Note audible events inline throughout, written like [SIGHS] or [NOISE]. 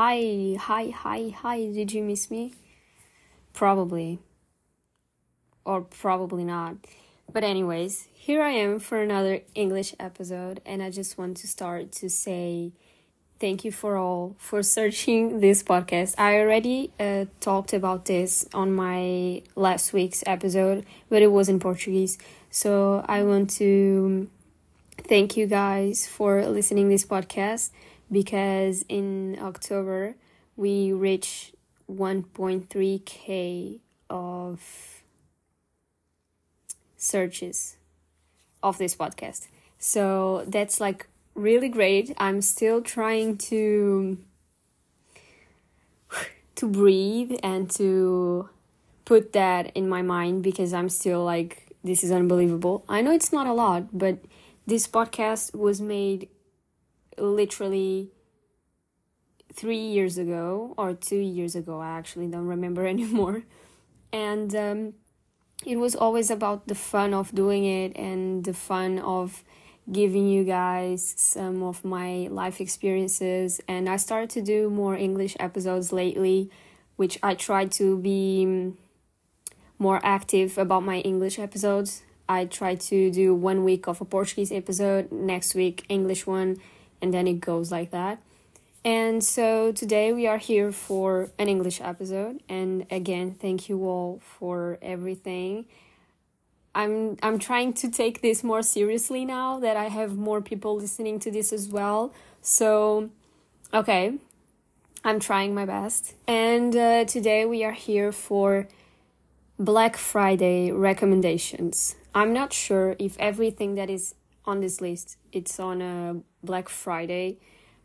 Hi, hi, hi, hi. Did you miss me? Probably. Or probably not. But, anyways, here I am for another English episode, and I just want to start to say thank you for all for searching [LAUGHS] this podcast. I already uh, talked about this on my last week's episode, but it was in Portuguese. So I want to thank you guys for listening this podcast because in October we reached 1.3k of searches of this podcast. So that's like really great. I'm still trying to to breathe and to put that in my mind because I'm still like this is unbelievable. I know it's not a lot, but this podcast was made literally three years ago or two years ago. I actually don't remember [LAUGHS] anymore. And um, it was always about the fun of doing it and the fun of giving you guys some of my life experiences. And I started to do more English episodes lately, which I try to be more active about my English episodes. I try to do one week of a Portuguese episode, next week English one, and then it goes like that. And so today we are here for an English episode and again thank you all for everything. I'm I'm trying to take this more seriously now that I have more people listening to this as well. So okay, I'm trying my best. And uh, today we are here for Black Friday recommendations. I'm not sure if everything that is on this list it's on a Black Friday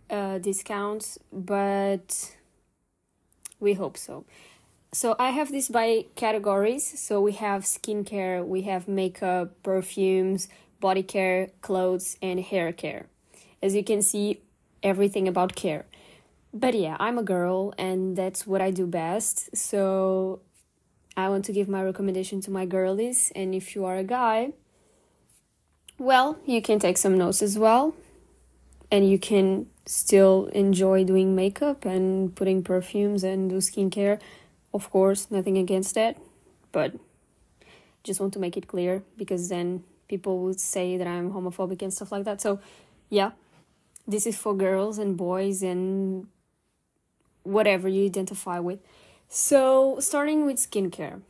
uh, discounts, but we hope so. So I have this by categories. So we have skincare, we have makeup, perfumes, body care, clothes, and hair care. As you can see, everything about care. But yeah, I'm a girl and that's what I do best. So I want to give my recommendation to my girlies. And if you are a guy, well, you can take some notes as well. And you can still enjoy doing makeup and putting perfumes and do skincare. Of course, nothing against that. But just want to make it clear because then people would say that I'm homophobic and stuff like that. So, yeah, this is for girls and boys and whatever you identify with. So, starting with skincare.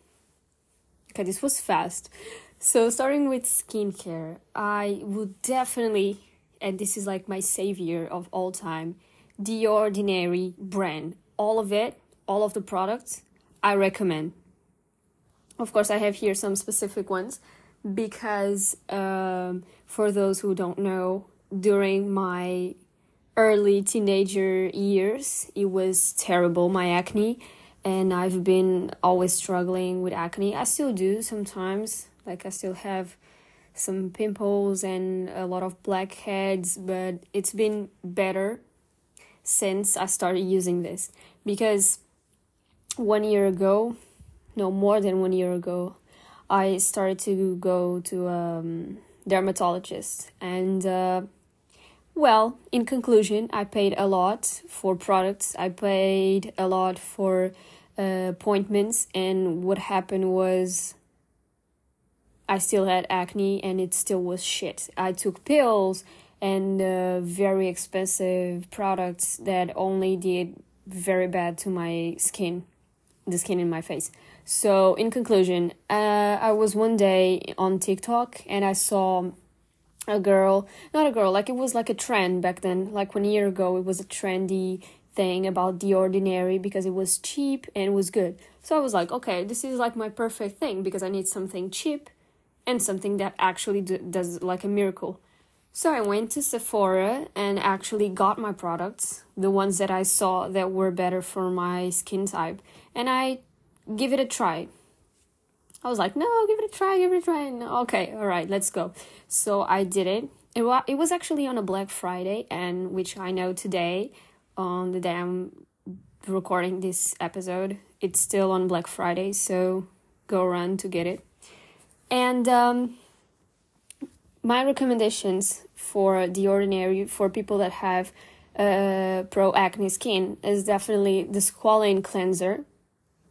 Okay, this was fast. So, starting with skincare, I would definitely, and this is like my savior of all time, The Ordinary brand. All of it, all of the products, I recommend. Of course, I have here some specific ones because um, for those who don't know, during my early teenager years, it was terrible, my acne and I've been always struggling with acne. I still do sometimes, like I still have some pimples and a lot of blackheads, but it's been better since I started using this. Because one year ago, no more than one year ago, I started to go to a um, dermatologist. And uh, well, in conclusion, I paid a lot for products. I paid a lot for uh, appointments, and what happened was I still had acne and it still was shit. I took pills and uh, very expensive products that only did very bad to my skin, the skin in my face. So, in conclusion, uh, I was one day on TikTok and I saw a girl, not a girl, like it was like a trend back then, like one year ago, it was a trendy thing about the ordinary because it was cheap and it was good. So I was like, okay, this is like my perfect thing because I need something cheap and something that actually do, does like a miracle. So I went to Sephora and actually got my products, the ones that I saw that were better for my skin type, and I give it a try. I was like, no, give it a try, give it a try. And okay, all right, let's go. So I did it. It was, it was actually on a Black Friday, and which I know today, on the day I'm recording this episode, it's still on Black Friday. So go run to get it. And um, my recommendations for the ordinary for people that have uh, pro acne skin is definitely the squalane cleanser.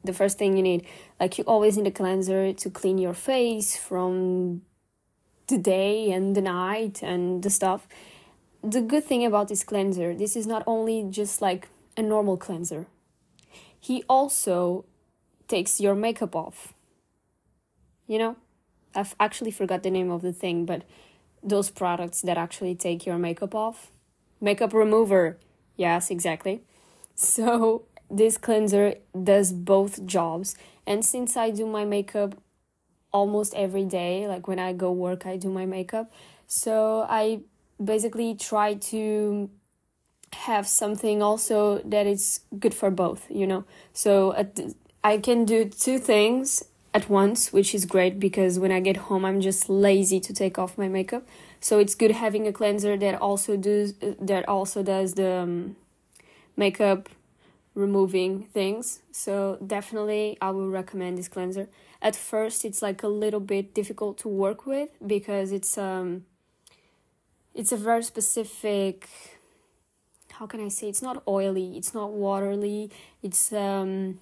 The first thing you need, like you always need a cleanser to clean your face from the day and the night and the stuff. The good thing about this cleanser, this is not only just like a normal cleanser. He also takes your makeup off. You know, I've actually forgot the name of the thing, but those products that actually take your makeup off makeup remover. Yes, exactly. So this cleanser does both jobs. And since I do my makeup almost every day, like when I go work, I do my makeup. So I basically try to have something also that is good for both, you know. So I can do two things at once, which is great because when I get home, I'm just lazy to take off my makeup. So it's good having a cleanser that also does that also does the um, makeup removing things. So definitely, I will recommend this cleanser. At first, it's like a little bit difficult to work with because it's um, it's a very specific. How can I say? It's not oily. It's not watery. It's um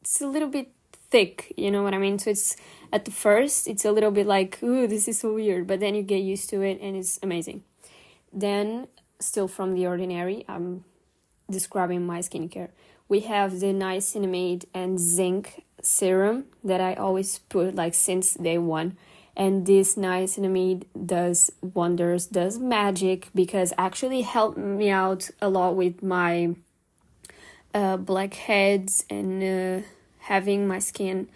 it's a little bit thick, you know what I mean? So it's at the first it's a little bit like, ooh, this is so weird, but then you get used to it and it's amazing. Then still from the ordinary, I'm describing my skincare. We have the niacinamide and zinc serum that I always put like since day one. And this niacinamide does wonders, does magic because actually helped me out a lot with my uh, blackheads and uh, having my skin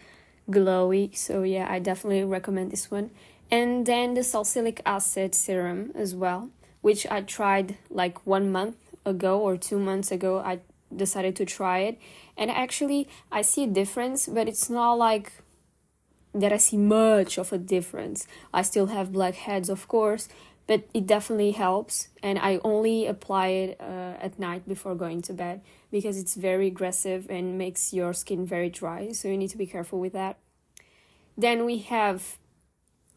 glowy. So yeah, I definitely recommend this one. And then the salicylic acid serum as well, which I tried like one month ago or two months ago. I decided to try it, and actually I see a difference, but it's not like that I see much of a difference. I still have blackheads, of course, but it definitely helps and i only apply it uh, at night before going to bed because it's very aggressive and makes your skin very dry so you need to be careful with that. Then we have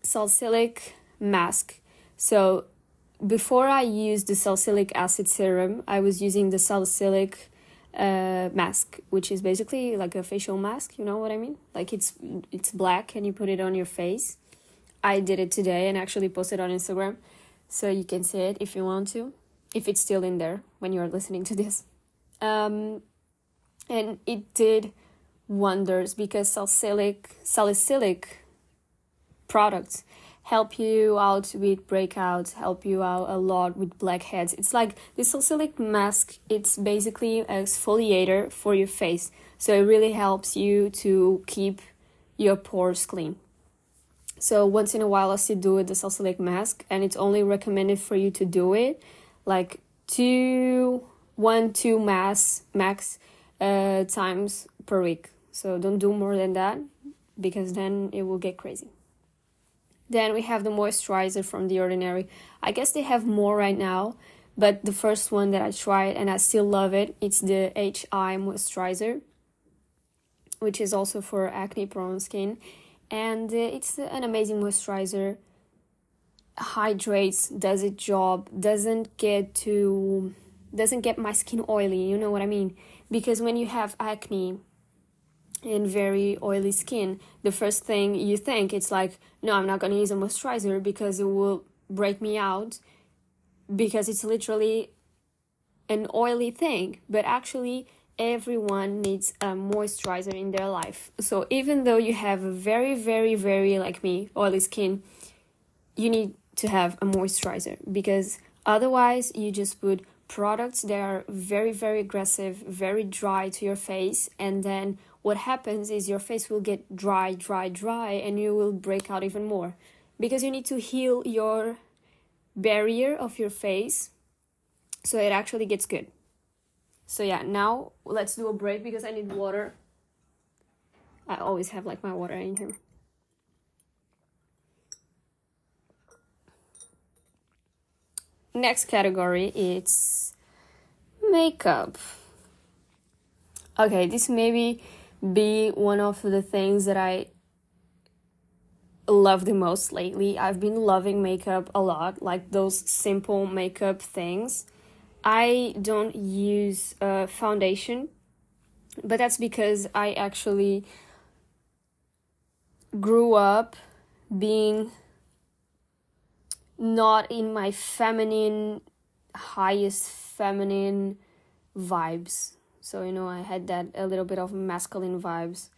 salicylic mask. So before i used the salicylic acid serum i was using the salicylic uh, mask which is basically like a facial mask you know what i mean? Like it's it's black and you put it on your face. I did it today and actually posted on instagram so you can see it if you want to, if it's still in there when you're listening to this. Um, and it did wonders because salicylic salicylic products help you out with breakouts, help you out a lot with blackheads. It's like the salicylic mask, it's basically an exfoliator for your face. So it really helps you to keep your pores clean. So once in a while, I still do it the salicylic mask, and it's only recommended for you to do it like two, one, two mass max uh, times per week. So don't do more than that because then it will get crazy. Then we have the moisturizer from The Ordinary. I guess they have more right now, but the first one that I tried and I still love it, it's the HI moisturizer, which is also for acne prone skin and uh, it's an amazing moisturizer hydrates does its job doesn't get to doesn't get my skin oily you know what i mean because when you have acne and very oily skin the first thing you think it's like no i'm not going to use a moisturizer because it will break me out because it's literally an oily thing but actually everyone needs a moisturizer in their life. So even though you have a very, very, very like me, oily skin, you need to have a moisturizer because otherwise you just put products that are very, very aggressive, very dry to your face, and then what happens is your face will get dry, dry, dry, and you will break out even more because you need to heal your barrier of your face so it actually gets good. So yeah, now let's do a break because I need water. I always have like my water in here. Next category it's makeup. Okay, this maybe be one of the things that I love the most lately. I've been loving makeup a lot, like those simple makeup things. I don't use uh, foundation, but that's because I actually grew up being not in my feminine, highest feminine vibes. So, you know, I had that a little bit of masculine vibes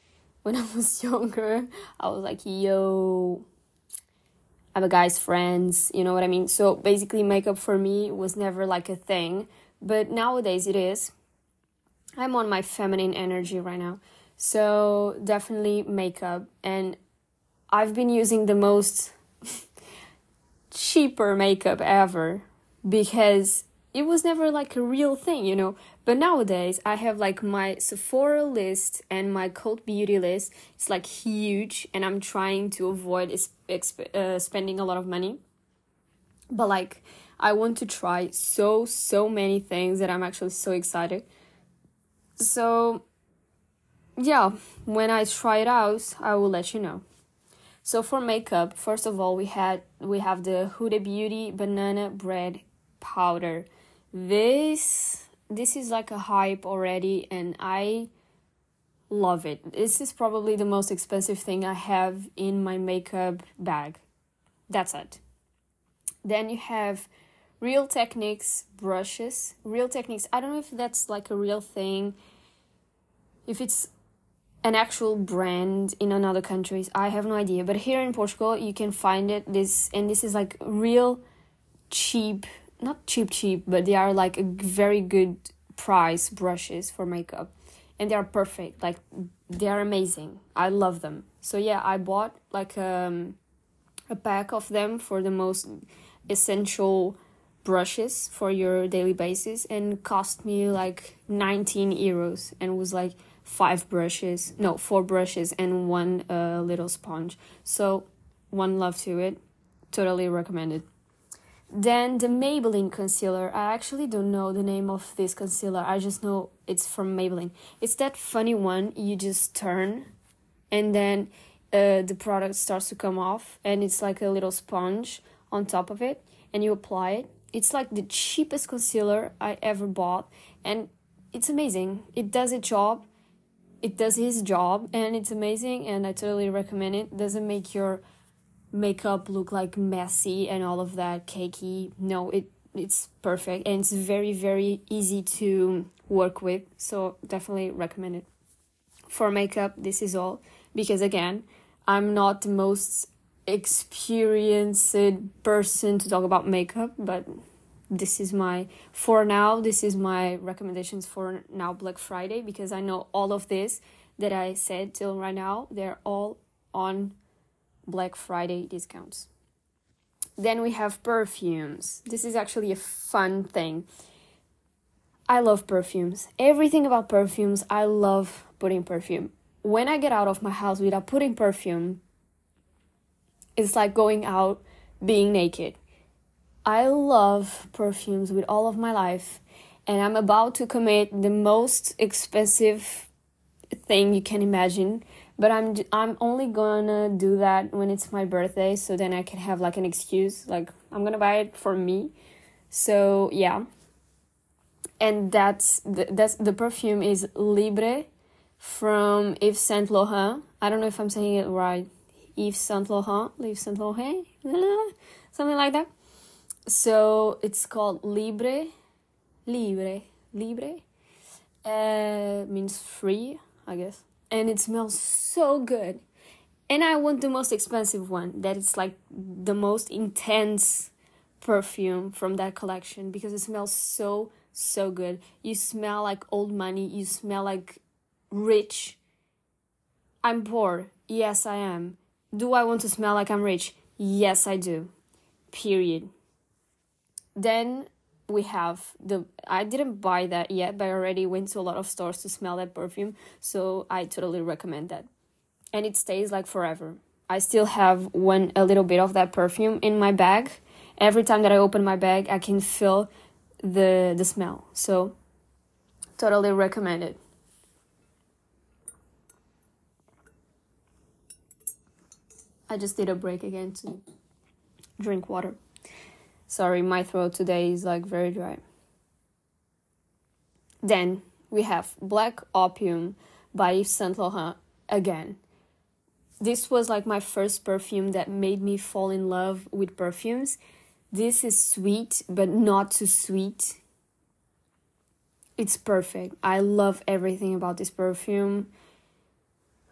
when I was [LAUGHS] younger. I was like, yo, I'm a guy's friends, you know what I mean? So basically, makeup for me was never like a thing, but nowadays it is. I'm on my feminine energy right now. So definitely makeup. And I've been using the most [LAUGHS] cheaper makeup ever because it was never like a real thing, you know. But nowadays, I have like my Sephora list and my Cult Beauty list. It's like huge, and I'm trying to avoid exp- uh, spending a lot of money. But like, I want to try so, so many things that I'm actually so excited. So, yeah, when I try it out, I will let you know. So for makeup, first of all, we had we have the Huda Beauty Banana Bread Powder this this is like a hype already and I love it. This is probably the most expensive thing I have in my makeup bag. That's it. Then you have Real Techniques brushes. Real Techniques, I don't know if that's like a real thing. If it's an actual brand in another countries, I have no idea. But here in Portugal, you can find it. This and this is like real cheap not cheap cheap but they are like a very good price brushes for makeup and they are perfect like they are amazing i love them so yeah i bought like um, a pack of them for the most essential brushes for your daily basis and cost me like 19 euros and was like five brushes no four brushes and one uh, little sponge so one love to it totally recommended then the Maybelline concealer. I actually don't know the name of this concealer. I just know it's from Maybelline. It's that funny one you just turn and then uh, the product starts to come off and it's like a little sponge on top of it and you apply it. It's like the cheapest concealer I ever bought and it's amazing. It does its job. It does his job and it's amazing and I totally recommend it. Doesn't make your makeup look like messy and all of that cakey. No, it it's perfect and it's very very easy to work with. So definitely recommend it. For makeup, this is all because again, I'm not the most experienced person to talk about makeup, but this is my for now this is my recommendations for now black friday because i know all of this that i said till right now they're all on Black Friday discounts. Then we have perfumes. This is actually a fun thing. I love perfumes. Everything about perfumes, I love putting perfume. When I get out of my house without putting perfume, it's like going out being naked. I love perfumes with all of my life, and I'm about to commit the most expensive thing you can imagine but i'm i'm only gonna do that when it's my birthday so then i can have like an excuse like i'm gonna buy it for me so yeah and that's the, that's the perfume is libre from Yves Saint Laurent. I don't know if I'm saying it right. Yves Saint Laurent, Yves Saint Laurent, [LAUGHS] something like that. So it's called Libre, Libre, Libre. Uh, means free, I guess and it smells so good. And I want the most expensive one that it's like the most intense perfume from that collection because it smells so so good. You smell like old money, you smell like rich. I'm poor. Yes, I am. Do I want to smell like I'm rich? Yes, I do. Period. Then we have the I didn't buy that yet, but I already went to a lot of stores to smell that perfume, so I totally recommend that. And it stays like forever. I still have one a little bit of that perfume in my bag. Every time that I open my bag, I can feel the the smell. So totally recommend it. I just did a break again to drink water. Sorry, my throat today is like very dry. Then we have Black Opium by Yves Saint Laurent again. This was like my first perfume that made me fall in love with perfumes. This is sweet, but not too sweet. It's perfect. I love everything about this perfume.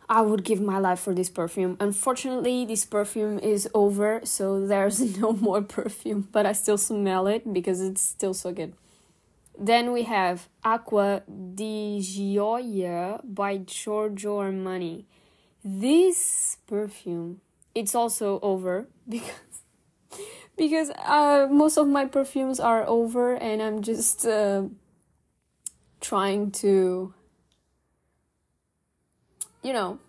I would give my life for this perfume. Unfortunately, this perfume is over, so there's [LAUGHS] no more perfume, but I still smell it because it's still so good. Then we have Acqua di Gioia by Giorgio Armani. This perfume, it's also over [LAUGHS] because because uh, most of my perfumes are over and I'm just uh, trying to you know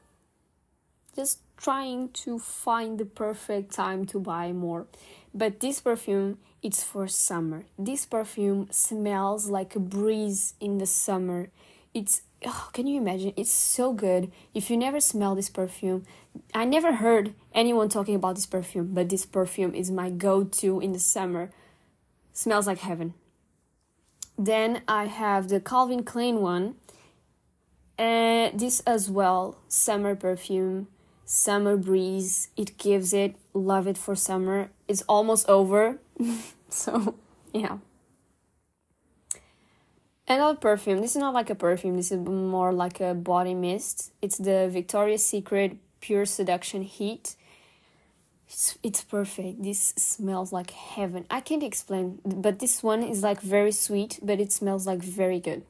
just trying to find the perfect time to buy more. But this perfume it's for summer. This perfume smells like a breeze in the summer. It's oh, can you imagine? It's so good. If you never smell this perfume i never heard anyone talking about this perfume but this perfume is my go-to in the summer. Smells like heaven. Then i have the calvin klein one uh, this as well. Summer perfume summer breeze. It gives it love it for summer. It's almost over. [LAUGHS] So yeah. Another perfume. This is not like a perfume. This is more like a body mist. It's the victoria's secret pure seduction heat. It's, it's perfect. This smells like heaven. I can't explain but this one is like very sweet but it smells like very good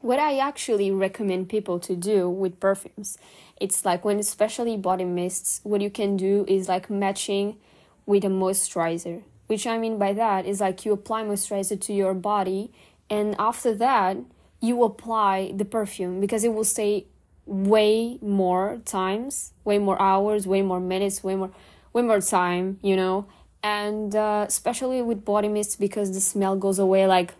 what I actually recommend people to do with perfumes, it's like when especially body mists, what you can do is like matching with a moisturizer. Which I mean by that is like you apply moisturizer to your body and after that you apply the perfume because it will stay way more times, way more hours, way more minutes, way more way more time, you know. And uh, especially with body mists because the smell goes away like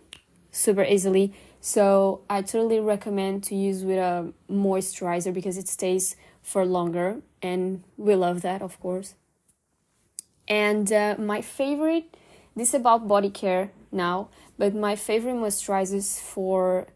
super easily so I totally recommend to use with a moisturizer because it stays for longer and we love that of course. And uh, my favorite, this is about body care now, but my favorite moisturizers for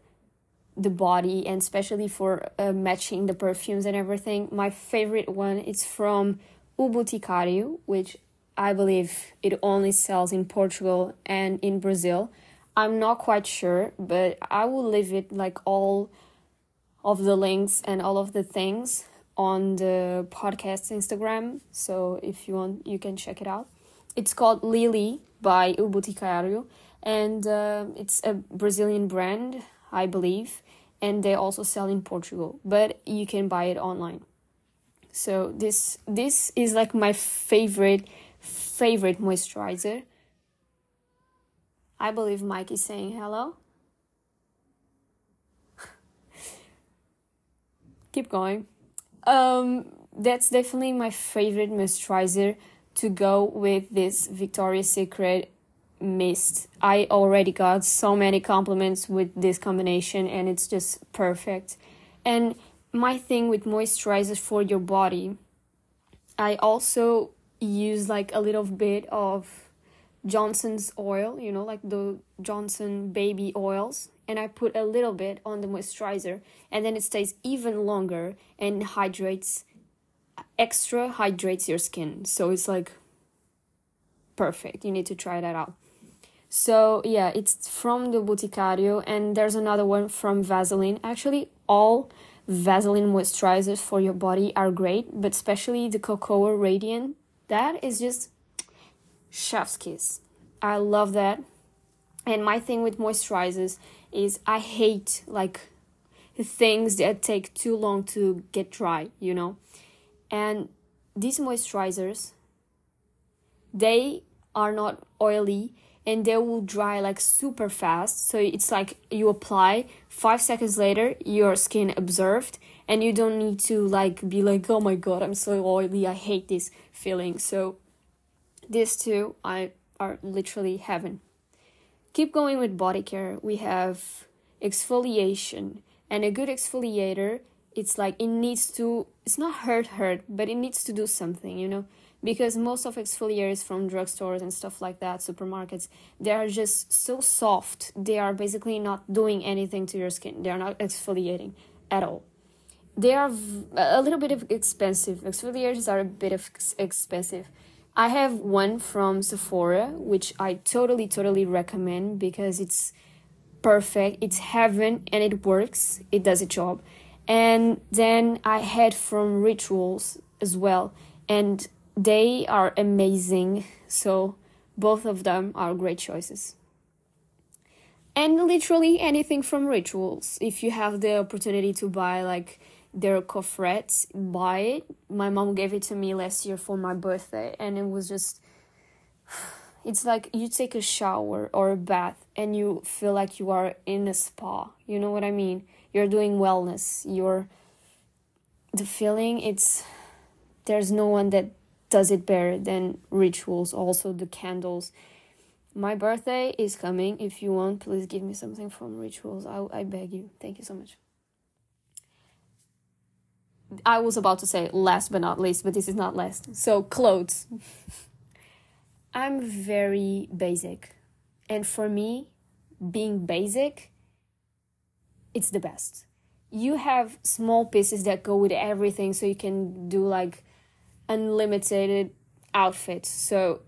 the body and especially for uh, matching the perfumes and everything. My favorite one is from O Boticário, which I believe it only sells in Portugal and in Brazil I'm not quite sure, but I will leave it like all of the links and all of the things on the podcast Instagram. So if you want, you can check it out. It's called Lily by O and uh, it's a Brazilian brand, I believe, and they also sell in Portugal, but you can buy it online. So this this is like my favorite favorite moisturizer I believe Mike is saying hello. [LAUGHS] Keep going. Um, that's definitely my favorite moisturizer to go with this Victoria's Secret mist. I already got so many compliments with this combination and it's just perfect. And my thing with moisturizers for your body, I also use like a little bit of Johnson's oil, you know, like the Johnson baby oils, and I put a little bit on the moisturizer, and then it stays even longer and hydrates, extra hydrates your skin. So it's like perfect. You need to try that out. So yeah, it's from the Boticário, and there's another one from Vaseline. Actually, all Vaseline moisturizers for your body are great, but especially the Cocoa Radiant. That is just chef's kiss. I love that. And my thing with moisturizers is I hate like things that take too long to get dry, you know. And these moisturizers they are not oily and they will dry like super fast. So it's like you apply, 5 seconds later your skin observed and you don't need to like be like, "Oh my god, I'm so oily. I hate this feeling." So these two I are literally heaven. Keep going with body care. We have exfoliation, and a good exfoliator it's like it needs to it's not hurt hurt but it needs to do something you know? Because most of exfoliators from drugstores and stuff like that supermarkets they are just so soft. They are basically not doing anything to your skin. They are not exfoliating at all. They are a little bit of expensive. Exfoliators are a bit of expensive i have one from sephora which i totally totally recommend because it's perfect it's heaven and it works it does its job and then I had from Rituals as well, and they are amazing. So both of them are great choices. And literally anything from Rituals. If you have the opportunity to buy like their coffrets, buy it. My mom gave it to me last year for my birthday, and it was just. [SIGHS] It's like you take a shower or a bath and you feel like you are in a spa. You know what I mean? you're doing wellness you're the feeling it's there's no one that does it better than rituals also the candles my birthday is coming if you want please give me something from rituals i, I beg you thank you so much i was about to say last but not least but this is not last so clothes [LAUGHS] i'm very basic and for me being basic it's the best. You have small pieces that go with everything, so you can do like unlimited outfits. So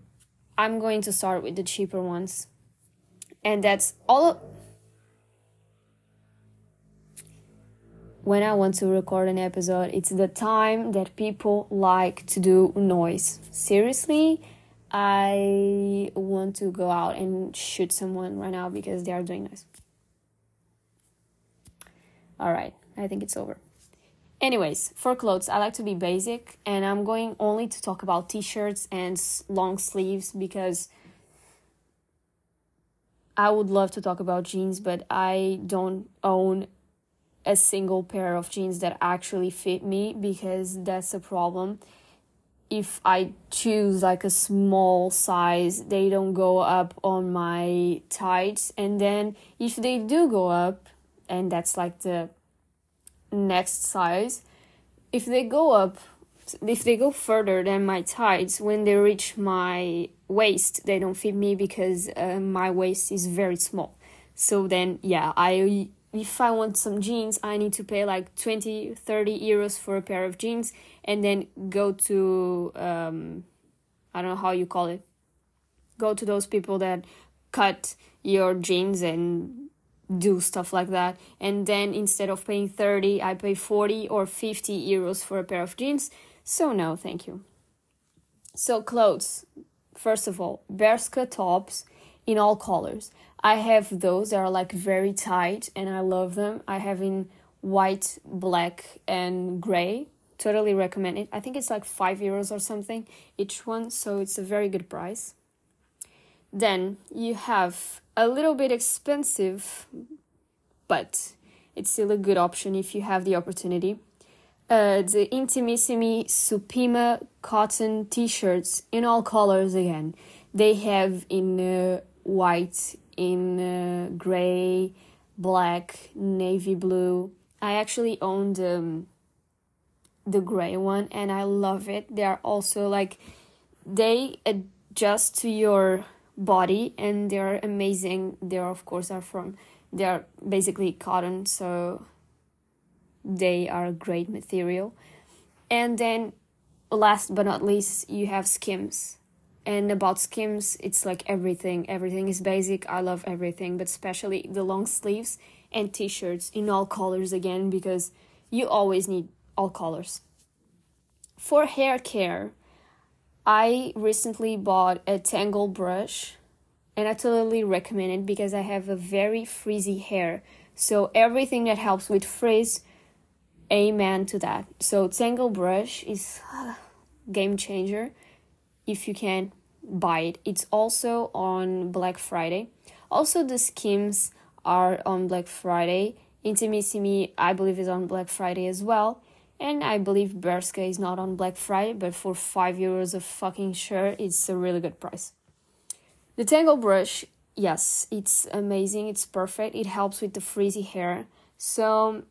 I'm going to start with the cheaper ones. And that's all. When I want to record an episode, it's the time that people like to do noise. Seriously, I want to go out and shoot someone right now because they are doing noise. All right, I think it's over. Anyways, for clothes, I like to be basic and I'm going only to talk about t shirts and long sleeves because I would love to talk about jeans, but I don't own a single pair of jeans that actually fit me because that's a problem. If I choose like a small size, they don't go up on my tights, and then if they do go up, and that's like the next size if they go up if they go further than my tights when they reach my waist they don't fit me because uh, my waist is very small so then yeah i if i want some jeans i need to pay like 20 30 euros for a pair of jeans and then go to um i don't know how you call it. Go to those people that cut your jeans and do stuff like that. And then instead of paying 30 i pay 40 or 50 euros for a pair of jeans. So no thank you. So clothes. First of all bershka tops in all colors i have those that are like very tight and i love them i have in white black and gray totally recommend it i think it's like 5 euros or something each one so it's a very good price then you have a little bit expensive, but it's still a good option if you have the opportunity. Uh, the Intimissimi Supima cotton t-shirts in all colors again. They have in uh, white, in uh, gray, black, navy blue. I actually own the, um, the gray one and I love it. They are also like they adjust to your body and they're amazing they're of course are from they are basically cotton so they are a great material and then last but not least you have skims and about skims it's like everything everything is basic i love everything but especially the long sleeves and t-shirts in all colors again because you always need all colors for hair care I recently bought a Tangle brush and I totally recommend it because I have a very frizzy hair. So everything that helps with frizz, amen to that. So Tangle brush is uh, [SIGHS] game changer if you can buy it. It's also on Black Friday. Also the skims are on Black Friday. Intimissimi I believe is on Black Friday as well. And I believe Bershka is not on Black Friday, but for 5 euros a fucking shirt, it's a really good price. The Tangle brush, yes, it's amazing, it's perfect, it helps with the frizzy hair. So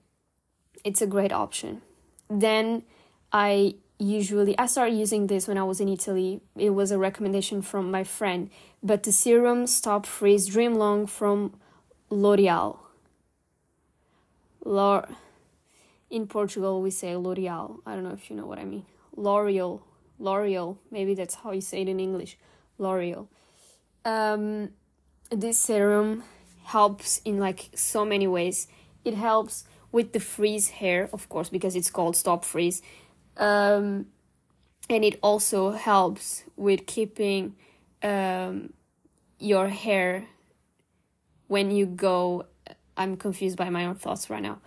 it's a great option. Then I usually I started using this when I was in Italy. It was a recommendation from my friend, but the serum Stop Frizz Dream Long from L'Oreal. L'Or in Portugal we say L'Oreal. I don't know if you know what I mean. L'Oreal. L'Oreal. Maybe that's how you say it in English. L'Oreal. Um, this serum helps in like so many ways. It helps with the freeze hair, of course, because it's called Stop Frizz. Um, and it also helps with keeping um, your hair when you go. I'm confused by my own thoughts right now,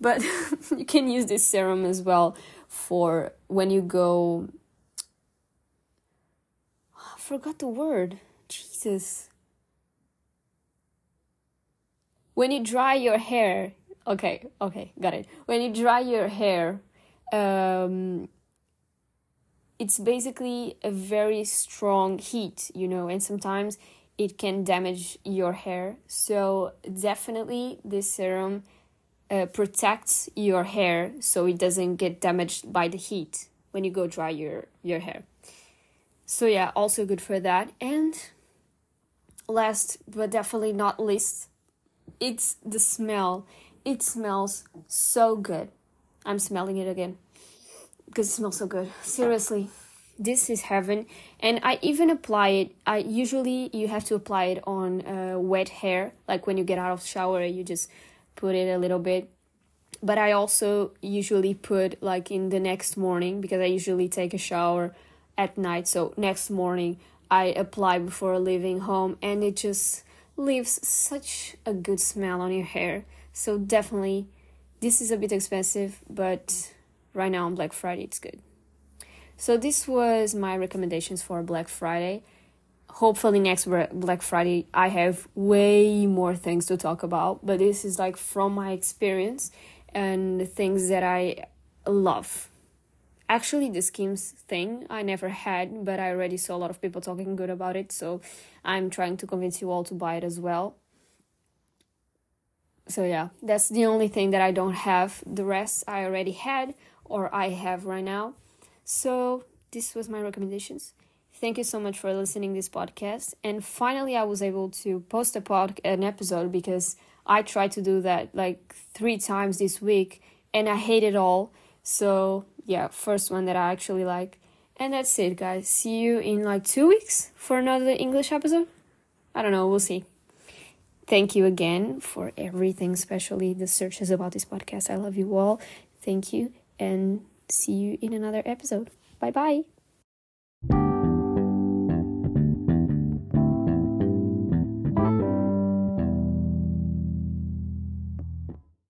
but [LAUGHS] you can use this serum as well for when you go. [SIGHS] I forgot the word. Jesus. When you dry your hair, okay, okay, got it. When you dry your hair, um, it's basically a very strong heat, you know, and sometimes it can damage your hair. So, definitely, this serum uh, protects your hair so it doesn't get damaged by the heat when you go dry your, your hair. So, yeah, also good for that. And last but definitely not least, it's the smell. It smells so good. I'm smelling it again because it smells so good. Seriously, this is heaven. And I even apply it. I usually you have to apply it on uh, wet hair, like when you get out of shower, you just put it a little bit. But I also usually put like in the next morning because I usually take a shower at night. So next morning I apply before leaving home, and it just leaves such a good smell on your hair. So definitely, this is a bit expensive, but right now on Black Friday it's good. So this was my recommendations for Black Friday. Hopefully next Black Friday I have way more things to talk about, but this is like from my experience and things that I love. Actually, the Skims thing I never had, but I already saw a lot of people talking good about it, so I'm trying to convince you all to buy it as well. So, yeah, that's the only thing that I don't have. The rest I already had or I have right now. So, this was my recommendations. Thank you so much for listening this podcast. And finally, I was able to post a pod an episode because I tried to do that like three times this week and I hate it all. So yeah, first one that I actually like. And that's it, guys. See you in like two weeks for another English episode. I don't know, we'll see. Thank you again for everything, especially the searches about this podcast. I love you all. Thank you, and see you in another episode. Bye bye.